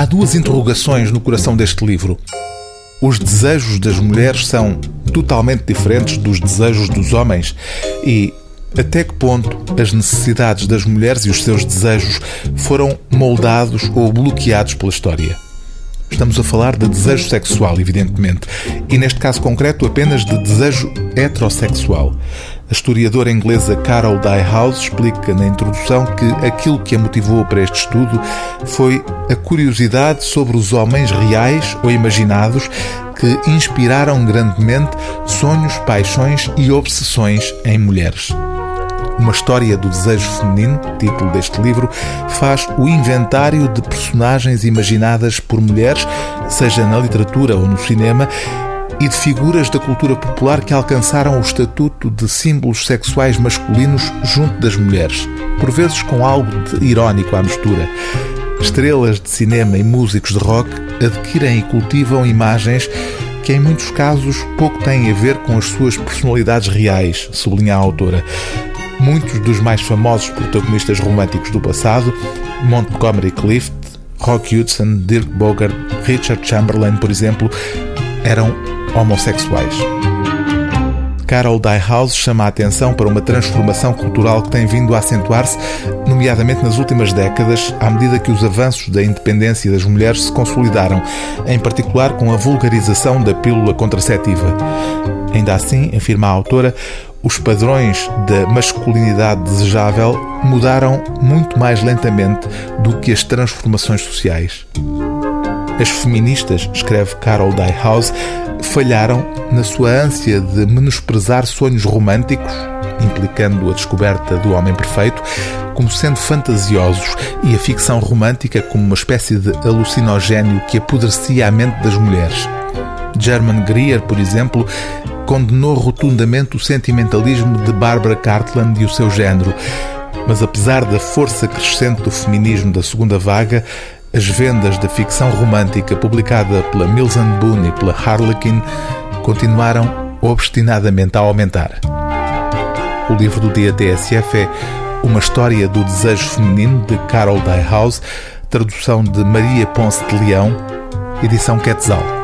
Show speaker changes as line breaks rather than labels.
Há duas interrogações no coração deste livro. Os desejos das mulheres são totalmente diferentes dos desejos dos homens e até que ponto as necessidades das mulheres e os seus desejos foram moldados ou bloqueados pela história? Estamos a falar de desejo sexual, evidentemente, e neste caso concreto apenas de desejo heterossexual. A historiadora inglesa Carol Dyehouse explica na introdução que aquilo que a motivou para este estudo foi a curiosidade sobre os homens reais ou imaginados que inspiraram grandemente sonhos, paixões e obsessões em mulheres. Uma história do desejo feminino, título deste livro, faz o inventário de personagens imaginadas por mulheres, seja na literatura ou no cinema, e de figuras da cultura popular que alcançaram o estatuto de símbolos sexuais masculinos junto das mulheres, por vezes com algo de irónico à mistura. Estrelas de cinema e músicos de rock adquirem e cultivam imagens que em muitos casos pouco têm a ver com as suas personalidades reais, sublinha a autora muitos dos mais famosos protagonistas românticos do passado, Montgomery Clift, Rock Hudson, Dirk Bogart, Richard Chamberlain, por exemplo, eram homossexuais. Carol Dyehouse chama a atenção para uma transformação cultural que tem vindo a acentuar-se, nomeadamente nas últimas décadas, à medida que os avanços da independência das mulheres se consolidaram, em particular com a vulgarização da pílula contraceptiva. Ainda assim, afirma a autora, os padrões da masculinidade desejável mudaram muito mais lentamente do que as transformações sociais. As feministas, escreve Carol Dyehouse, falharam na sua ânsia de menosprezar sonhos românticos, implicando a descoberta do homem perfeito, como sendo fantasiosos e a ficção romântica como uma espécie de alucinogénio que apodrecia a mente das mulheres. German Greer, por exemplo, condenou rotundamente o sentimentalismo de Barbara Cartland e o seu género. Mas apesar da força crescente do feminismo da segunda vaga, as vendas da ficção romântica publicada pela Mills Boone e pela Harlequin continuaram obstinadamente a aumentar. O livro do dia TSF é Uma História do Desejo Feminino, de Carol Dyehouse, tradução de Maria Ponce de Leão, edição Quetzal.